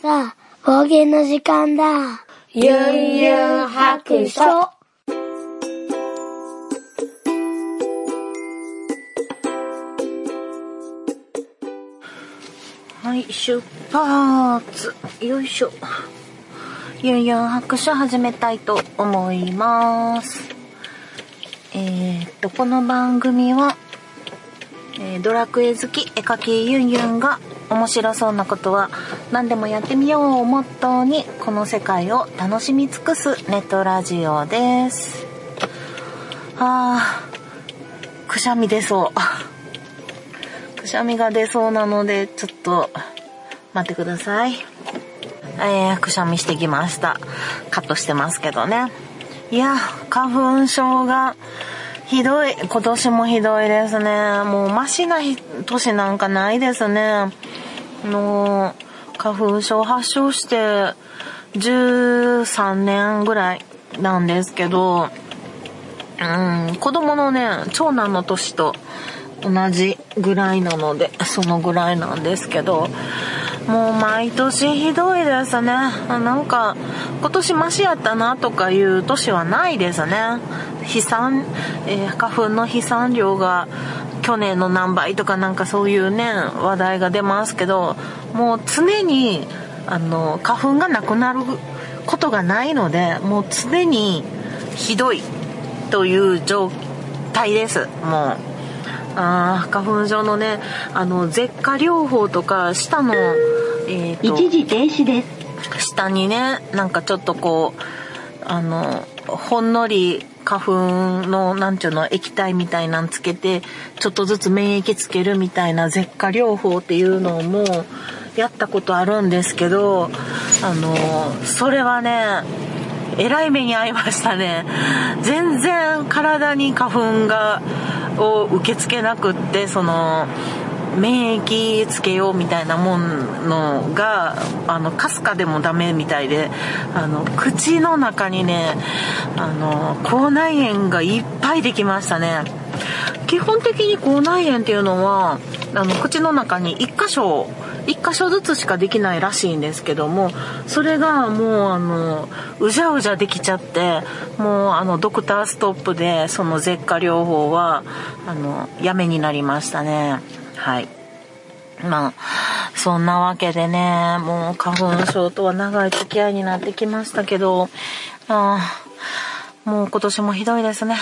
さあ、冒険の時間だ。ゆんゆん白書。はい、出発。よいしょ。ゆんゆん白書始めたいと思います。えー、っと、この番組は、えードラクエ好き絵描きゆんゆんが面白そうなことは何でもやってみようをモットーにこの世界を楽しみ尽くすネットラジオです。あー、くしゃみ出そう。くしゃみが出そうなのでちょっと待ってください。えー、くしゃみしてきました。カットしてますけどね。いや、花粉症がひどい。今年もひどいですね。もうマシな年なんかないですね。あの、花粉症発症して13年ぐらいなんですけど、うん、子供のね、長男の年と同じぐらいなので、そのぐらいなんですけど、もう毎年ひどいですね。なんか、今年マシやったなとかいう年はないですね。飛散、えー花粉の飛散量が去年の何倍とかなんかそういうね、話題が出ますけど、もう常に、あの、花粉がなくなることがないので、もう常にひどいという状態です。もう。あー花粉症のね、あの、舌下療法とか、舌の、えーと一時停止です。下にねなんかちょっとこうあのほんのり花粉のなんちゅうの液体みたいなんつけてちょっとずつ免疫つけるみたいな舌下療法っていうのもやったことあるんですけどあのそれはねえらい目に遭いましたね。全然体に花粉がを受け付けなくってその免疫つけようみたいなものがあのかすかでもダメみたいであの口の中にねあの口内炎がいっぱいできましたね。基本的に口内炎っていうのはあの口の中に1箇所1箇所ずつしかできないらしいんですけどもそれがもうあのうじゃうじゃできちゃってもうあのドクターストップでその舌下療法はあのやめになりましたね。はいまあそんなわけでねもう花粉症とは長い付き合いになってきましたけどあーもう今年もひどいですね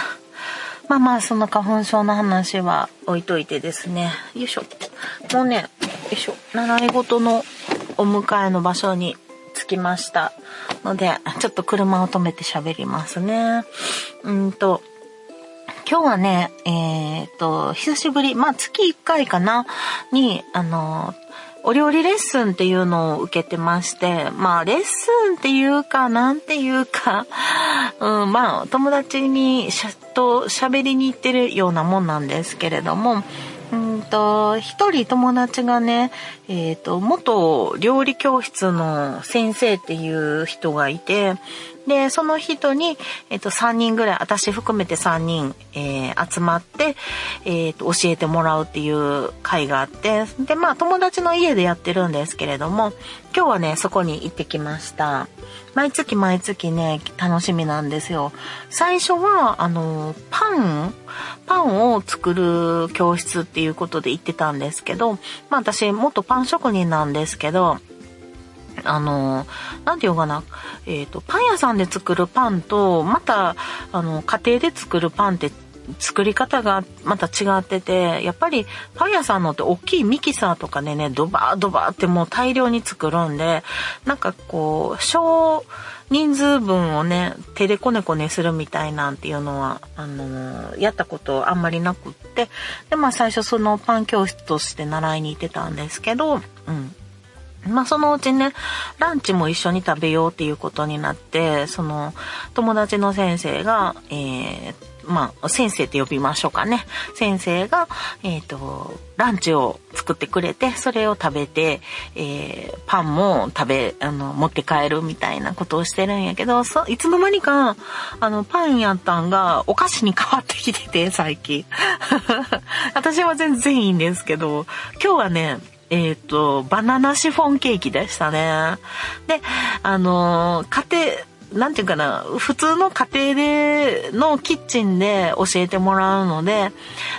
まあまあ、その花粉症の話は置いといてですね。よいしょ。もうね、よいしょ。習い事のお迎えの場所に着きました。ので、ちょっと車を止めて喋りますね。うんと、今日はね、えっ、と、久しぶり、まあ月1回かな、に、あの、お料理レッスンっていうのを受けてまして、まあレッスンっていうか、なんていうか、うん、まあ友達にしゃと喋りに行ってるようなもんなんですけれども、うんと、一人友達がね、えっ、と、元料理教室の先生っていう人がいて、で、その人に、えっ、と、3人ぐらい、私含めて3人、えー集まって、えっ、と、教えてもらうっていう会があって、で、まあ、友達の家でやってるんですけれども、今日はね、そこに行ってきました。毎月毎月ね、楽しみなんですよ。最初は、あの、パンパンを作る教室っていうことで行ってたんですけど、まあ私、元パン職人なんですけど、あの、なんていうかな、えっ、と、パン屋さんで作るパンと、また、あの、家庭で作るパンって、作り方がまた違ってて、やっぱりパン屋さんのって大きいミキサーとかでね、ドバードバーってもう大量に作るんで、なんかこう、小人数分をね、手でこねこねするみたいなんていうのは、あのやったことあんまりなくって、で、まあ最初そのパン教室として習いに行ってたんですけど、うん。まあそのうちね、ランチも一緒に食べようっていうことになって、その友達の先生が、えー、まあ先生って呼びましょうかね。先生が、えっ、と、ランチを作ってくれて、それを食べて、えー、パンも食べ、あの、持って帰るみたいなことをしてるんやけど、そいつの間にか、あの、パンやったんがお菓子に変わってきてて、最近。私は全然いいんですけど、今日はね、えっ、と、バナナシフォンケーキでしたね。で、あのー家庭、なんていうかな、普通の家庭でのキッチンで教えてもらうので、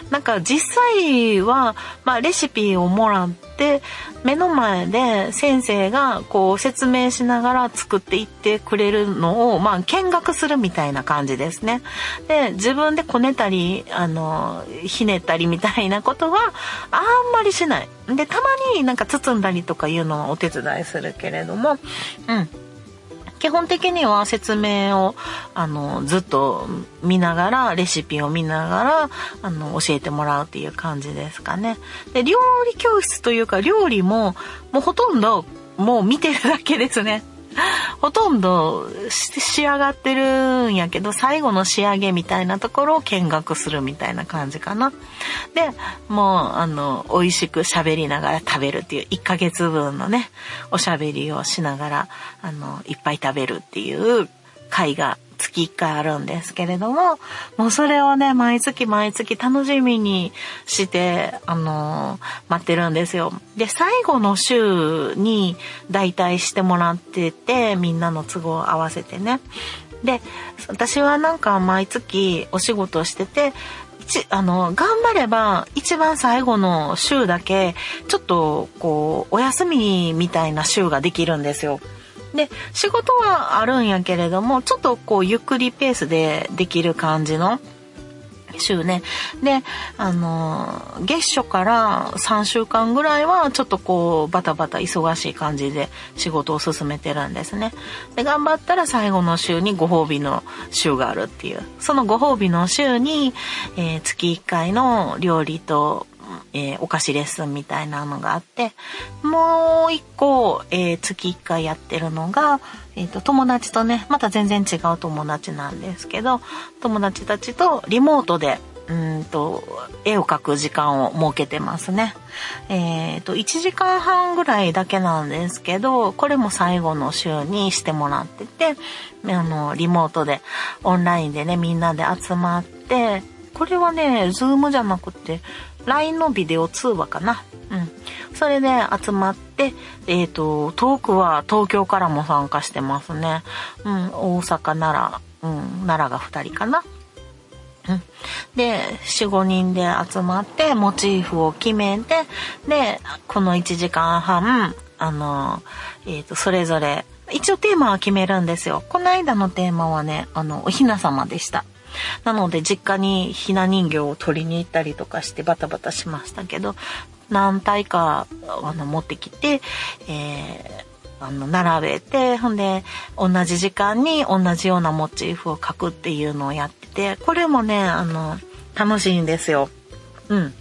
なんか実際は、まあレシピをもらって、目の前で先生がこう説明しながら作っていってくれるのを、まあ見学するみたいな感じですね。で、自分でこねたり、あの、ひねったりみたいなことはあんまりしない。で、たまになんか包んだりとかいうのはお手伝いするけれども、うん。基本的には説明をあのずっと見ながらレシピを見ながらあの教えてもらうっていう感じですかね。で料理教室というか料理ももうほとんどもう見てるだけですね。ほとんど仕上がってるんやけど最後の仕上げみたいなところを見学するみたいな感じかな。でもうあの美味しく喋りながら食べるっていう1ヶ月分のねおしゃべりをしながらあのいっぱい食べるっていう会が月1回あるんですけれども、もうそれをね、毎月毎月楽しみにして、あの待ってるんですよ。で、最後の週に代替してもらってて、みんなの都合を合わせてね。で、私はなんか毎月お仕事してて、一あの頑張れば一番最後の週だけちょっとこうお休みみたいな週ができるんですよ。で仕事はあるんやけれどもちょっとこうゆっくりペースでできる感じの週ね。で、あの、月初から3週間ぐらいはちょっとこうバタバタ忙しい感じで仕事を進めてるんですね。で、頑張ったら最後の週にご褒美の週があるっていう。そのご褒美の週に、えー月1回の料理と、えーお菓子レッスンみたいなのがあって、もう一個、えー月1回やってるのが、えっ、と、友達とね、また全然違う友達なんですけど、友達たちとリモートで、うんと、絵を描く時間を設けてますね。えっ、と、1時間半ぐらいだけなんですけど、これも最後の週にしてもらってて、あの、リモートで、オンラインでね、みんなで集まって、これはね、ズームじゃなくて、LINE のビデオ通話かな。うん。それで集まって、えっ、と、トークは東京からも参加してますね。うん、大阪、奈良、うん、奈良が2人かな。うん、で45人で集まってモチーフを決めてでこの1時間半あの、えー、とそれぞれ一応テーマは決めるんですよこの間のテーマはねあのおひな様でしたなので実家にひな人形を取りに行ったりとかしてバタバタしましたけど何体かあの持ってきて、えーあの並べてほんで同じ時間に同じようなモチーフを描くっていうのをやっててこれもねあの楽しいんですよ。うん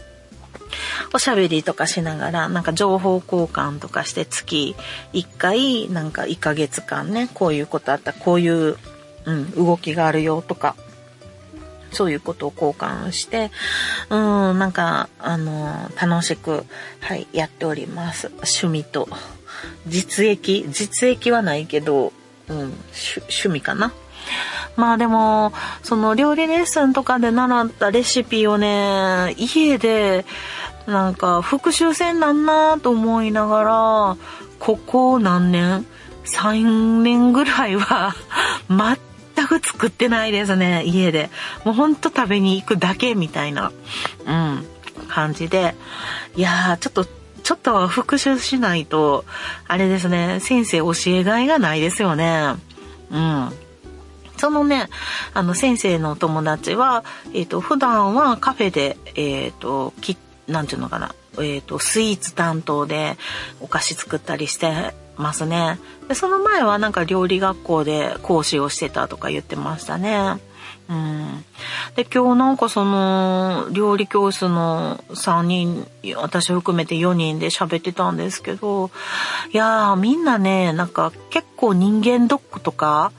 おしゃべりとかしながらなんか情報交換とかして月1回なんか1ヶ月間ねこういうことあったこういう、うん、動きがあるよとかそういうことを交換して、うん、なんか、あの、楽しく、はい、やっております。趣味と、実益、実益はないけど、うん、趣味かな。まあでも、その料理レッスンとかで習ったレシピをね、家で、なんか復習せんなんなと思いながら、ここ何年 ?3 年ぐらいは、全く作ってないですね、家で。もうほんと食べに行くだけみたいな、うん、感じで。いやー、ちょっと、ちょっと復習しないと、あれですね、先生教えがいがないですよね。うん。そのね、あの先生のお友達は、えっ、と、普段はカフェで、えっ、と、き、なんていうのかな、えっ、と、スイーツ担当でお菓子作ったりしてますね。で、その前はなんか料理学校で講師をしてたとか言ってましたね。うん。で、今日なんかその、料理教室の3人、私含めて4人で喋ってたんですけど、いやー、みんなね、なんか結構人間ドックとか、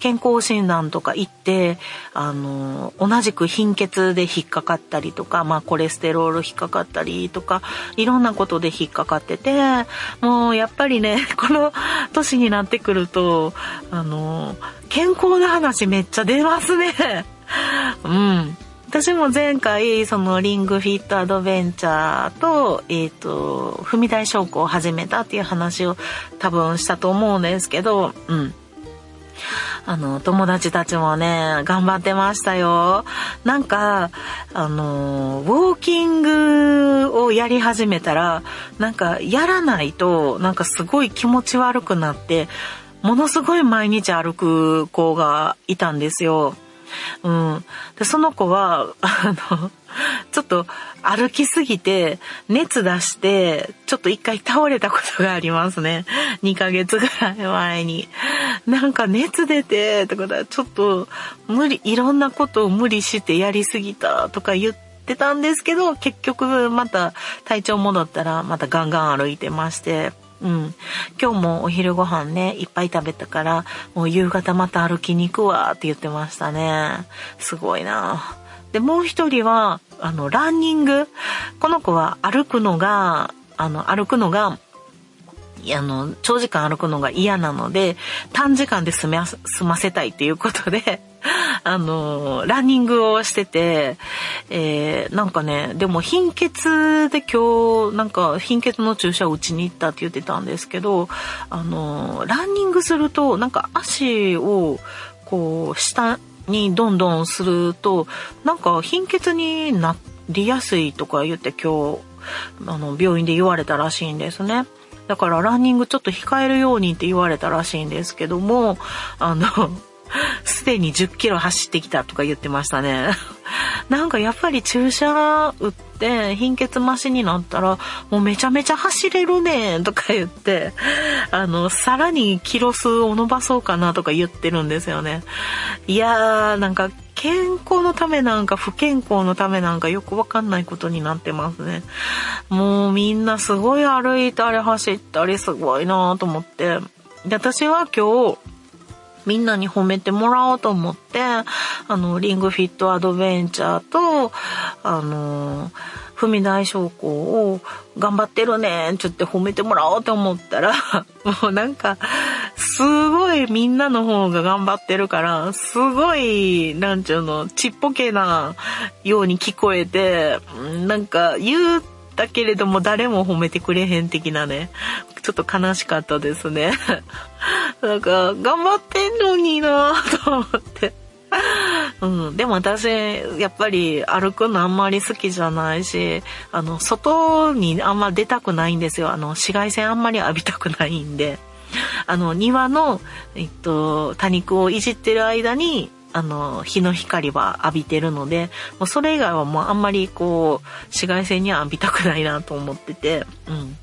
健康診断とか行って、あの、同じく貧血で引っかかったりとか、まあコレステロール引っかかったりとか、いろんなことで引っかかってて、もうやっぱりね、この年になってくると、あの、健康の話めっちゃ出ますね。うん。私も前回、そのリングフィットアドベンチャーと、えっ、ー、と、踏み台昇降を始めたっていう話を多分したと思うんですけど、うん。あの、友達たちもね、頑張ってましたよ。なんか、あの、ウォーキングをやり始めたら、なんか、やらないと、なんかすごい気持ち悪くなって、ものすごい毎日歩く子がいたんですよ。うん。で、その子は、あの、ちょっと歩きすぎて、熱出して、ちょっと一回倒れたことがありますね。2ヶ月ぐらい前に。なんか熱出て、とかちょっと無理、いろんなことを無理してやりすぎたとか言ってたんですけど、結局また体調戻ったらまたガンガン歩いてまして、うん。今日もお昼ご飯ね、いっぱい食べたから、もう夕方また歩きに行くわって言ってましたね。すごいな。で、もう一人は、あの、ランニング。この子は歩くのが、あの、歩くのが、あの、長時間歩くのが嫌なので、短時間で済ま済ませたいっていうことで、あの、ランニングをしてて、えー、なんかね、でも貧血で今日、なんか貧血の注射を打ちに行ったって言ってたんですけど、あの、ランニングすると、なんか足を、こう、下にどんどんすると、なんか貧血になりやすいとか言って今日、あの、病院で言われたらしいんですね。だからランニングちょっと控えるようにって言われたらしいんですけども、あの、すでに10キロ走ってきたとか言ってましたね。なんかやっぱり注射打って貧血増しになったらもうめちゃめちゃ走れるねとか言って、あの、さらにキロ数を伸ばそうかなとか言ってるんですよね。いやー、なんか健康のためなんか不健康のためなんかよくわかんないことになってますね。もうみんなすごい歩いたり走ったりすごいなと思って。で、私は今日、みんなに褒めてもらおうと思って、あの、リングフィットアドベンチャーと、あの、踏み台昇降を頑張ってるねんちょっと褒めてもらおうと思ったら、もうなんか、すごいみんなの方が頑張ってるから、すごい、なんちゅうの、ちっぽけなように聞こえて、なんか言うだけれども誰も褒めてくれへん的なね、ちょっと悲しかったですね。なんか、頑張ってんのになぁと思って。うん、でも私、やっぱり歩くのあんまり好きじゃないし、あの、外にあんま出たくないんですよ。あの、紫外線あんまり浴びたくないんで。あの、庭の、えっと、多肉をいじってる間に、あの、日の光は浴びてるので、もうそれ以外はもうあんまりこう、紫外線には浴びたくないなと思ってて、うん。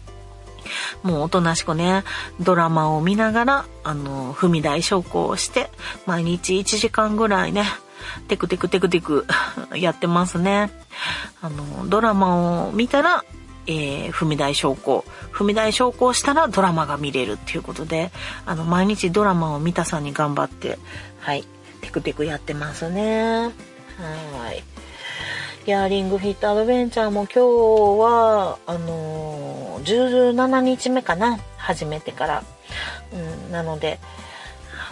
もうおとなしくね、ドラマを見ながら、あの、踏み台昇降をして、毎日1時間ぐらいね、テクテクテクテクやってますね。あの、ドラマを見たら、えー、踏み台昇降。踏み台昇降したらドラマが見れるっていうことで、あの、毎日ドラマを見たさに頑張って、はい、テクテクやってますね。はい。イヤリングフィットアドベンチャーも今日は、あのー、17日目かな？始めてから。うん、なので、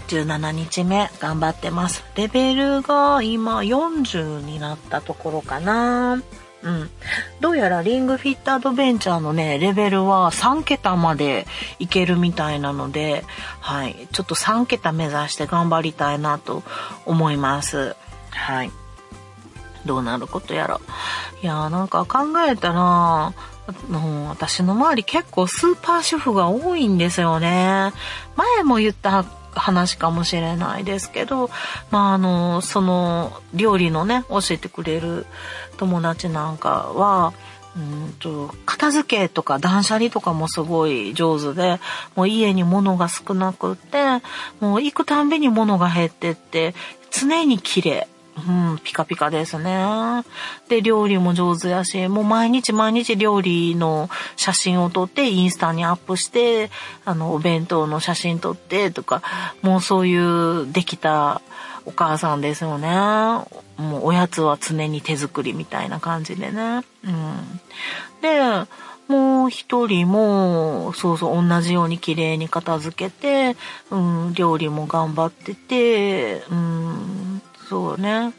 17日目頑張ってます。レベルが今40になったところかな。うん。どうやらリングフィットアドベンチャーのね、レベルは3桁までいけるみたいなので、はい。ちょっと3桁目指して頑張りたいなと思います。はい。どうなることやら。いやーなんか考えたら、の私の周り結構スーパー主婦が多いんですよね。前も言った話かもしれないですけど、まああの、その料理のね、教えてくれる友達なんかは、うんと片付けとか断捨離とかもすごい上手で、もう家に物が少なくって、もう行くたんびに物が減ってって、常に綺麗。うん、ピカピカですね。で、料理も上手やし、もう毎日毎日料理の写真を撮ってインスタにアップして、あの、お弁当の写真撮ってとか、もうそういうできたお母さんですよね。もうおやつは常に手作りみたいな感じでね。うん。で、もう一人も、そうそう、同じように綺麗に片付けて、うん、料理も頑張ってて、うん、そうね。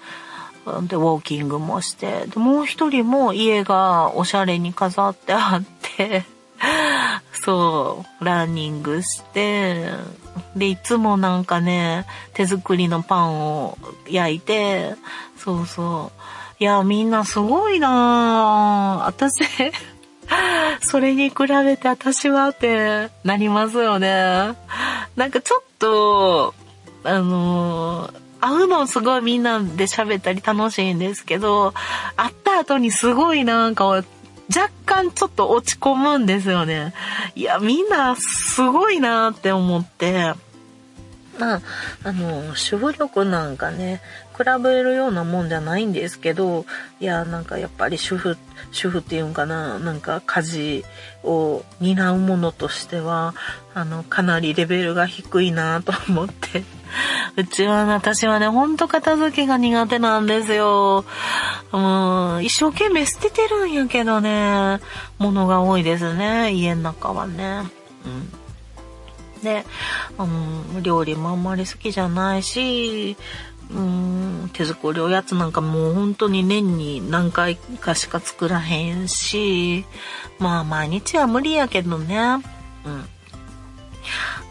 で、ウォーキングもして、で、もう一人も家がおしゃれに飾ってあって、そう、ランニングして、で、いつもなんかね、手作りのパンを焼いて、そうそう。いや、みんなすごいなぁ私 それに比べて私はってなりますよね。なんかちょっと、あのー会うのすごいみんなで喋ったり楽しいんですけど、会った後にすごいなんか若干ちょっと落ち込むんですよね。いや、みんなすごいなって思って。まあ、あの、主婦力なんかね、比べるようなもんじゃないんですけど、いや、なんかやっぱり主婦、主婦っていうんかな、なんか家事を担うものとしては、あの、かなりレベルが低いなと思って。うちは、私はね、ほんと片付けが苦手なんですよ。うん、一生懸命捨ててるんやけどね、物が多いですね、家の中はね。うん。で、うん、料理もあんまり好きじゃないし、うーん、手作りおやつなんかもう本当に年に何回かしか作らへんし、まあ毎日は無理やけどね。うん。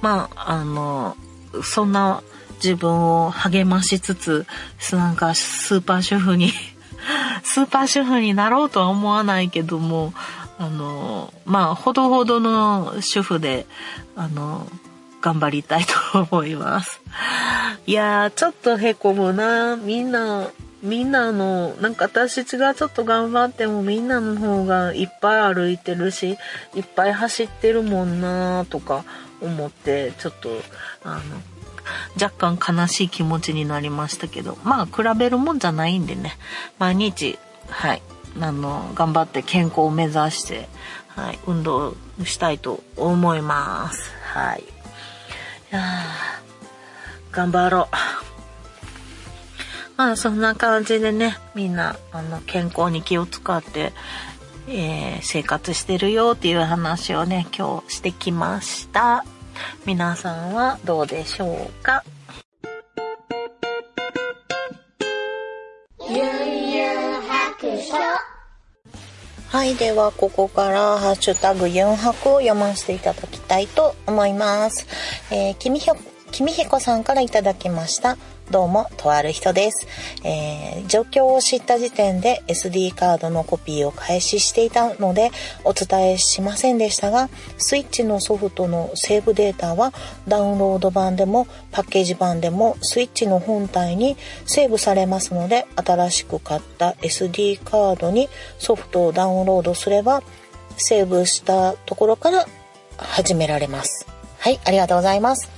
まあ、あの、そんな自分を励ましつつ、なんかスーパー主婦に スーパー主婦になろうとは思わないけども、あの、まあ、ほどほどの主婦で、あの、頑張りたいと思います。いやー、ちょっとへこむな。みんな、みんなの、なんか私がちょっと頑張ってもみんなの方がいっぱい歩いてるし、いっぱい走ってるもんなとか思って、ちょっと、あの、若干悲しい気持ちになりましたけど、まあ比べるもんじゃないんでね、毎日、はい、あの、頑張って健康を目指して、はい、運動したいと思います。はい。いや頑張ろう。まあそんな感じでね、みんな、あの、健康に気を使って、えー、生活してるよっていう話をね、今日してきました。皆さんはどうでしょうか？はい。では、ここから、ハッシュタグ4拍を読ませていただきたいと思います。えー、きみひょ、きみひこさんからいただきました。どうも、とある人です。えー、状況を知った時点で SD カードのコピーを開始していたのでお伝えしませんでしたが、スイッチのソフトのセーブデータはダウンロード版でもパッケージ版でもスイッチの本体にセーブされますので、新しく買った SD カードにソフトをダウンロードすれば、セーブしたところから始められます。はい、ありがとうございます。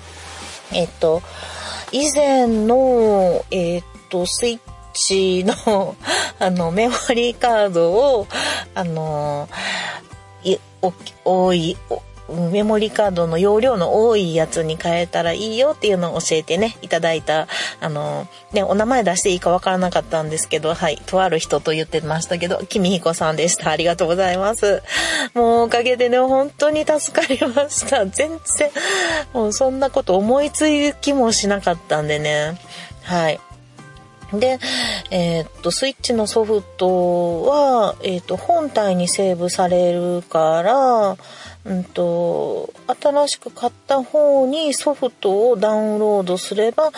えっと、以前の、えー、っと、スイッチの あの、メモリーカードを、あの、い、お、おい、メモリーカードの容量の多いやつに変えたらいいよっていうのを教えてね、いただいた、あの、ね、お名前出していいかわからなかったんですけど、はい、とある人と言ってましたけど、きみひこさんでした。ありがとうございます。もうおかげでね、本当に助かりました。全然、もうそんなこと思いつきもしなかったんでね、はい。で、えー、っと、スイッチのソフトは、えー、っと、本体にセーブされるから、うんと、新しく買った方にソフトをダウンロードすれば、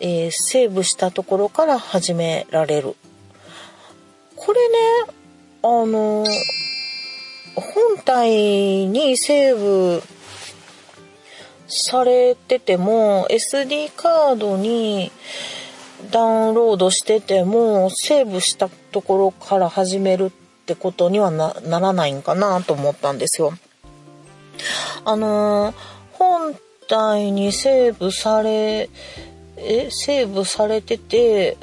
えー、セーブしたところから始められる。これね、あの、本体にセーブされてても、SD カードにダウンロードしてても、セーブしたところから始めるってことにはならないんかなと思ったんですよ。あのー、本体にセーブされ、え、セーブされてて、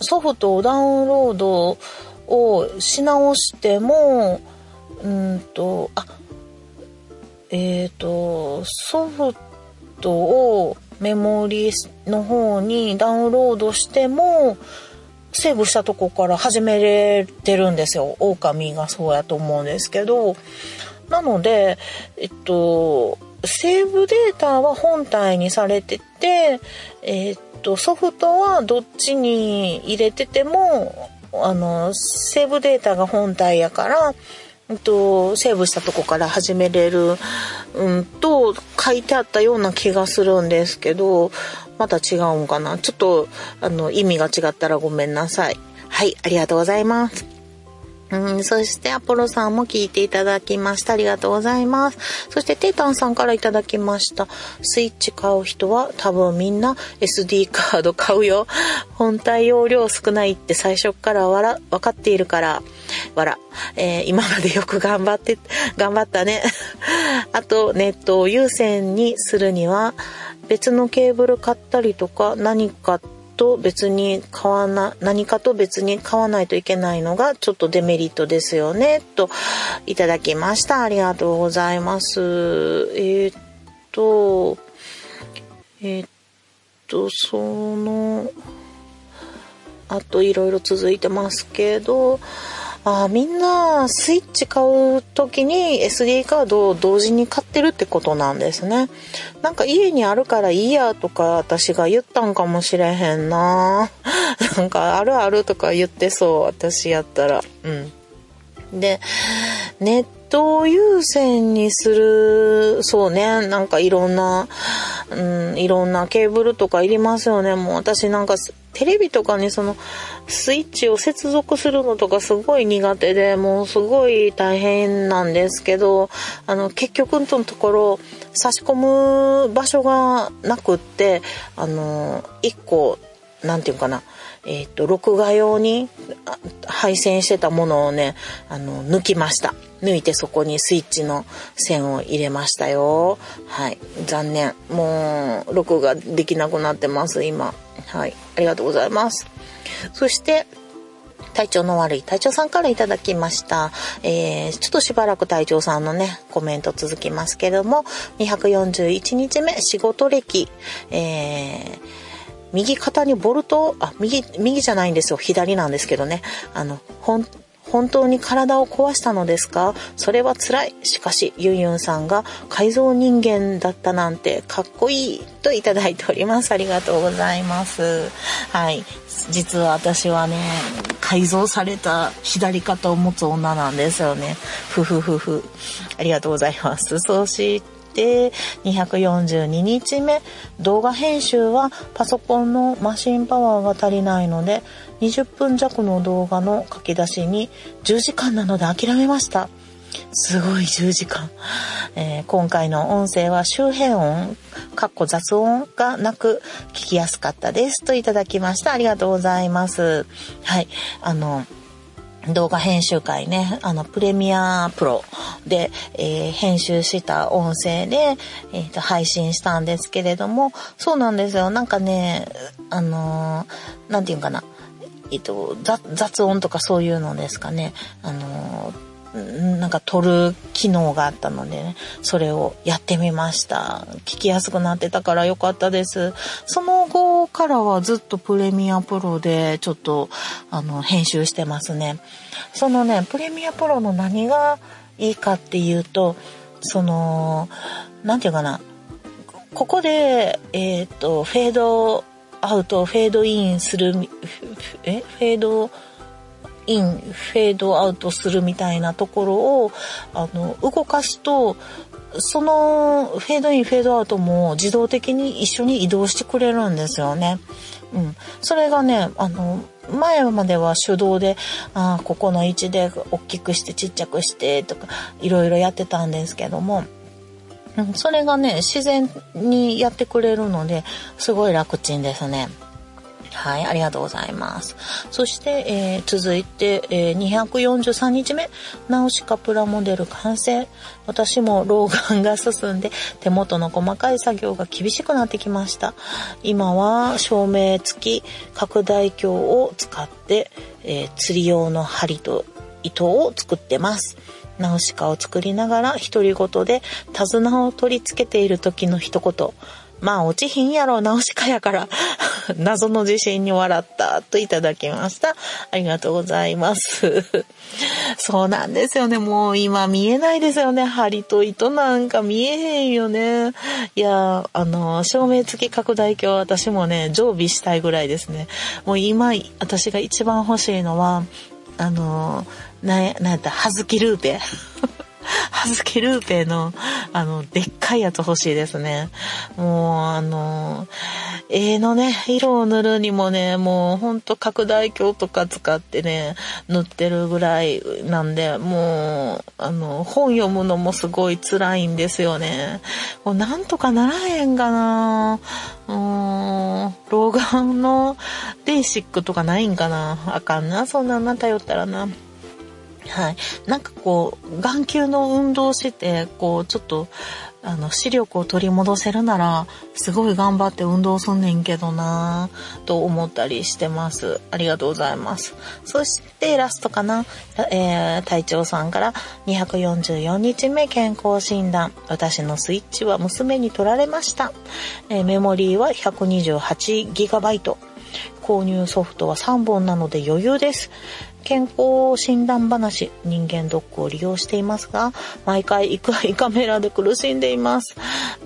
ソフトをダウンロードをし直しても、うんと、あ、えっ、ー、と、ソフトをメモリの方にダウンロードしても、セーブしたとこから始めれてるんですよ。狼がそうやと思うんですけど、なので、えっと、セーブデータは本体にされてて、えっと、ソフトはどっちに入れてても、あの、セーブデータが本体やから、うんと、セーブしたとこから始めれる、うんと、書いてあったような気がするんですけど、また違うんかな。ちょっと、あの、意味が違ったらごめんなさい。はい、ありがとうございます。うん、そしてアポロさんも聞いていただきました。ありがとうございます。そしてテータンさんからいただきました。スイッチ買う人は多分みんな SD カード買うよ。本体容量少ないって最初からわら分かっているから。わら。えー、今までよく頑張って、頑張ったね。あと、ネットを優先にするには、別のケーブル買ったりとか何かと別に買わな、何かと別に買わないといけないのがちょっとデメリットですよね、といただきました。ありがとうございます。えー、っと、えー、っと、その、あといろいろ続いてますけど、あみんなスイッチ買う時に SD カードを同時に買ってるってことなんですね。なんか家にあるからいいやとか私が言ったんかもしれへんな。なんかあるあるとか言ってそう私やったら。うん。で、ネット優先にする、そうね、なんかいろんな、うん、いろんなケーブルとかいりますよね。もう私なんかテレビとかにそのスイッチを接続するのとかすごい苦手でもうすごい大変なんですけどあの結局のところ差し込む場所がなくってあの1個何て言うかなえっ、ー、と録画用に配線してたものをねあの抜きました。抜いてそこにスイッチの線を入れましたよ。はい。残念。もう録画できなくなってます今。はい。ありがとうございます。そして、体調の悪い隊長さんからいただきました。えー、ちょっとしばらく隊長さんのね、コメント続きますけども、241日目、仕事歴、えー、右肩にボルト、あ、右、右じゃないんですよ。左なんですけどね。あの、本本当に体を壊したのですか？それは辛い。しかし、ユンユンさんが改造人間だったなんてかっこいいといただいております。ありがとうございます。はい。実は私はね、改造された左肩を持つ女なんですよね。ふふふふ。ありがとうございます。そして、242日目動画編集はパソコンのマシンパワーが足りないので20分弱の動画の書き出しに10時間なので諦めました。すごい10時間。えー、今回の音声は周辺音、かっこ雑音がなく聞きやすかったですといただきました。ありがとうございます。はい。あの、動画編集会ね、あの、プレミアプロで、えー、編集した音声で、えーと、配信したんですけれども、そうなんですよ。なんかね、あのー、なんていうかな、えっ、と、雑音とかそういうのですかね、あのなんか撮る機能があったのでね、それをやってみました。聞きやすくなってたから良かったです。その後からはずっとプレミアプロでちょっとあの編集してますね。そのね、プレミアプロの何がいいかっていうと、その、なんていうかな、ここで、えっ、と、フェードアウト、フェードインする、え？フェード、インフェードアウトするみたいなところをあの動かすとそのフェードインフェードアウトも自動的に一緒に移動してくれるんですよね。うん、それがねあの前までは手動であここの位置で大きくしてちっちゃくしてとかいろいろやってたんですけども、それがね自然にやってくれるのですごい楽ちんですね。はい、ありがとうございます。そして、えー、続いて、えー、243日目、ナウシカプラモデル完成。私も老眼が進んで手元の細かい作業が厳しくなってきました。今は照明付き拡大鏡を使って、えー、釣り用の針と糸を作ってます。ナウシカを作りながら独り言で手綱を取り付けている時の一言。まあ落ちひんやろ、ナウシカやから。謎の地震に笑ったといただきました。ありがとうございます。そうなんですよね。もう今見えないですよね。針と糸なんか見えへんよね。いや、あの、照明付き拡大鏡私もね、常備したいぐらいですね。もう今、私が一番欲しいのは、あの、な、なんやった、はずきルーペ。はずきルーペの、あの、でっかいやつ欲しいですね。もう、あの、絵のね、色を塗るにもね、もうほんと拡大鏡とか使ってね、塗ってるぐらいなんで、もう、あの、本読むのもすごい辛いんですよね。もうなんとかならへんかなうーん、老眼のレーシックとかないんかなあかんな、そんなんな頼ったらな。はい。なんかこう、眼球の運動して、こう、ちょっと、あの、視力を取り戻せるなら、すごい頑張って運動すんねんけどなぁ、と思ったりしてます。ありがとうございます。そして、ラストかな。えー、隊長さんから244日目健康診断。私のスイッチは娘に取られました。えー、メモリーは 128GB。購入ソフトは3本なので余裕です。健康診断話、人間ドックを利用していますが、毎回胃カメラで苦しんでいます。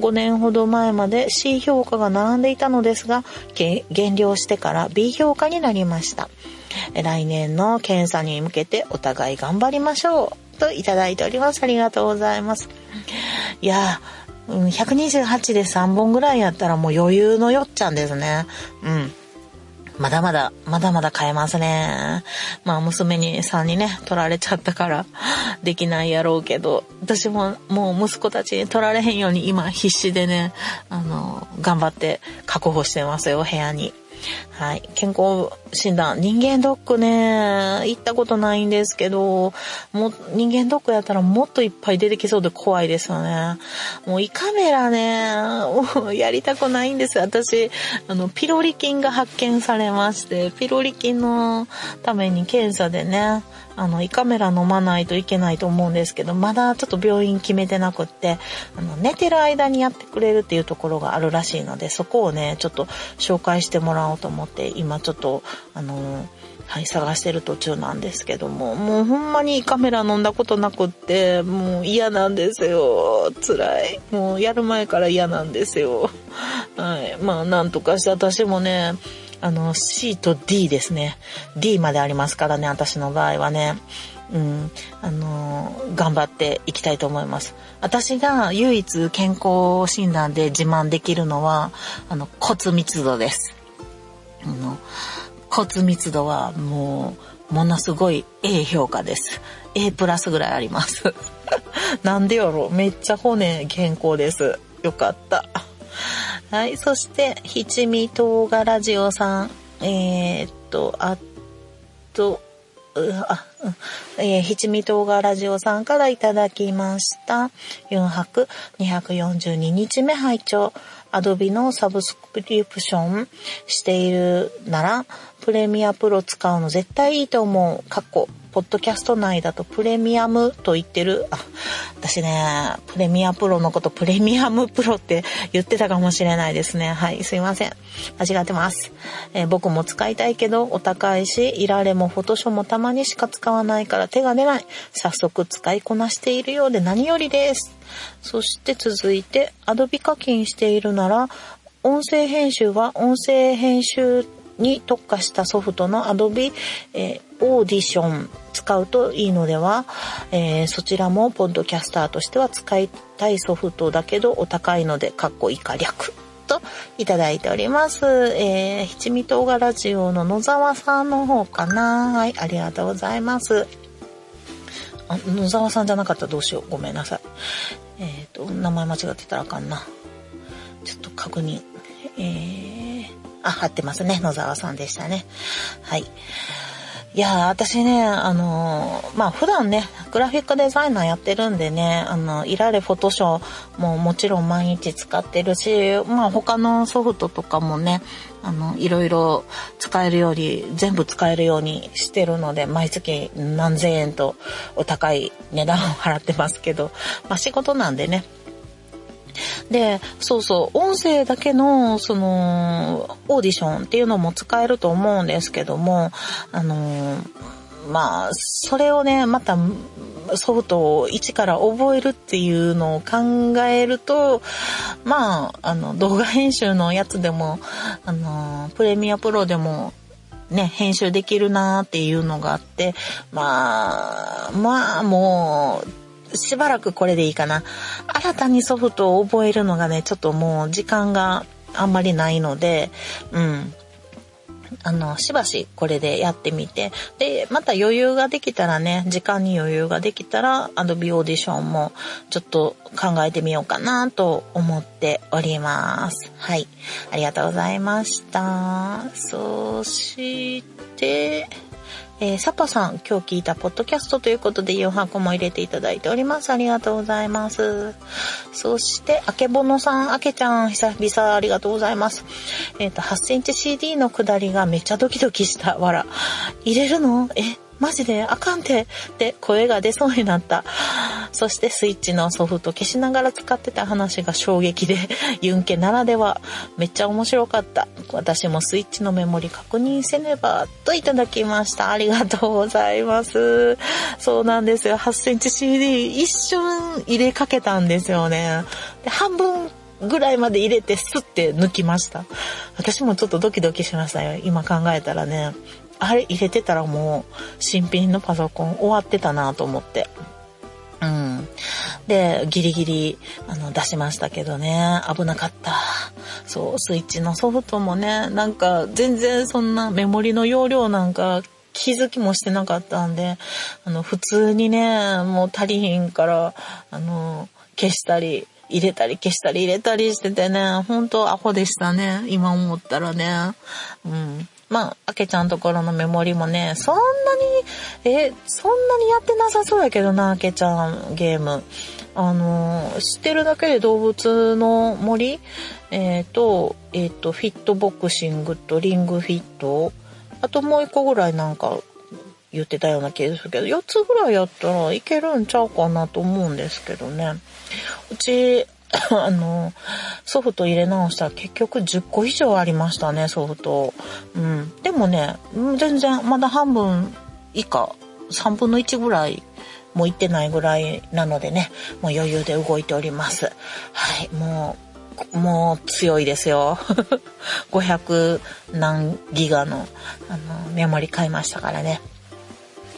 5年ほど前まで C 評価が並んでいたのですが、減量してから B 評価になりました。来年の検査に向けてお互い頑張りましょう。といただいております。ありがとうございます。いや128で3本ぐらいやったらもう余裕のよっちゃんですね。うん。まだまだ、まだまだ買えますね。まあ娘に、さんにね、取られちゃったから、できないやろうけど、私ももう息子たちに取られへんように今必死でね、あの、頑張って確保してますよ、部屋に。はい。健康診断。人間ドックね、行ったことないんですけど、もう人間ドックやったらもっといっぱい出てきそうで怖いですよね。もう胃カメラね、やりたくないんです。私、あの、ピロリ菌が発見されまして、ピロリ菌のために検査でね、あの、胃カメラ飲まないといけないと思うんですけど、まだちょっと病院決めてなくって、あの、寝てる間にやってくれるっていうところがあるらしいので、そこをね、ちょっと紹介してもらおうと思って、今ちょっと、あの、はい、探してる途中なんですけども、もうほんまにカメラ飲んだことなくって、もう嫌なんですよ。辛い。もうやる前から嫌なんですよ。はい。まあ、なんとかして私もね、あの、C と D ですね。D までありますからね、私の場合はね。うん、あの頑張っていきたいと思います。私が唯一健康診断で自慢できるのは、あの、骨密度です。あの、骨密度はもう、ものすごい A 評価です。A プラスぐらいあります。なんでやろめっちゃ骨健康です。よかった。はい。そして、七味唐辛子をさん。えー、っと、あと、あ、うん、えー、七味唐辛子をさんからいただきました。4泊242日目拝聴 Adobe のサブスクリプションしているなら、プレミアプロ使うの絶対いいと思う。かっこポッドキャスト内だとプレミアムと言ってる。あ、私ね、プレミアプロのことプレミアムプロって言ってたかもしれないですね。はい、すいません。間違ってます。えー、僕も使いたいけどお高いし、いられもフォトショーもたまにしか使わないから手が出ない。早速使いこなしているようで何よりです。そして続いて、アドビ課金しているなら、音声編集は音声編集に特化したソフトの Adobe、えー、オーディション使うといいのでは、えー、そちらもポッドキャスターとしては使いたいソフトだけどお高いので、かっこ以下略。といただいております。えー、七味唐辛子用の野沢さんの方かな。はい、ありがとうございます。あ、野沢さんじゃなかったらどうしよう。ごめんなさい。えっ、ー、と、名前間違ってたらあかんな。ちょっと確認。えー、あ、貼ってますね。野沢さんでしたね。はい。いや私ね、あのー、まあ、普段ね、グラフィックデザイナーやってるんでね、あの、いられフォトショーももちろん毎日使ってるし、まあ、他のソフトとかもね、あの、いろいろ使えるように、全部使えるようにしてるので、毎月何千円とお高い値段を払ってますけど、まあ、仕事なんでね、で、そうそう、音声だけの、その、オーディションっていうのも使えると思うんですけども、あの、まあ、それをね、またソフトを一から覚えるっていうのを考えると、まあ、あの、動画編集のやつでも、あの、プレミアプロでも、ね、編集できるなーっていうのがあって、まあ、まあもう、しばらくこれでいいかな。新たにソフトを覚えるのがね、ちょっともう時間があんまりないので、うん。あの、しばしこれでやってみて、で、また余裕ができたらね、時間に余裕ができたら、Adobe Audition もちょっと考えてみようかなと思っております。はい。ありがとうございました。そして、えー、サパさん、今日聞いたポッドキャストということで、4箱も入れていただいております。ありがとうございます。そして、あけぼのさん、あけちゃん、久々ありがとうございます。えっ、ー、と、8センチ CD の下りがめっちゃドキドキした。わら。入れるの？え？マジであかんてって声が出そうになった。そしてスイッチのソフト消しながら使ってた話が衝撃で、ユンケならではめっちゃ面白かった。私もスイッチのメモリ確認せねばといただきました。ありがとうございます。そうなんですよ。8センチ CD 一瞬入れかけたんですよね。で半分ぐらいまで入れてスッて抜きました。私もちょっとドキドキしましたよ。今考えたらね。あれ入れてたらもう新品のパソコン終わってたなと思って。うん。で、ギリギリ、あの、出しましたけどね、危なかった。そう、スイッチのソフトもね、なんか、全然そんなメモリの容量なんか、気づきもしてなかったんで、あの、普通にね、もう足りひんから、あの、消したり、入れたり消したり入れたりしててね、ほんとアホでしたね。今思ったらね。うん。まあ、あけちゃんところのメモリもね、そんなに、え、そんなにやってなさそうやけどな、あけちゃんゲーム。あの、知ってるだけで動物の森？えっ、ー、と、えっ、ー、と、フィットボクシングとリングフィット？あともう一個ぐらいなんか言ってたような気がするけど、4つぐらいやったらいけるんちゃうかなと思うんですけどね。うち、あの、ソフト入れ直したら結局10個以上ありましたね、ソフト。うん。でもね、全然まだ半分以下、3分の1ぐらいもういってないぐらいなのでね、もう余裕で動いております。はい、もう、もう強いですよ。500何ギガのあのメモリ買いましたからね。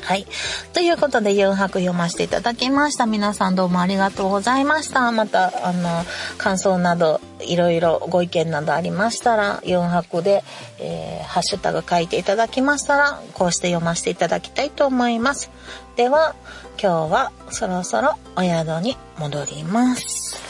はい。ということで、4泊読ませていただきました。皆さんどうもありがとうございました。また、あの、感想など、いろいろご意見などありましたら、4泊で、えー、ハッシュタグ書いていただきましたら、こうして読ませていただきたいと思います。では、今日はそろそろお宿に戻ります。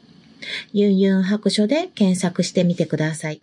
ユンユン白書で検索してみてください。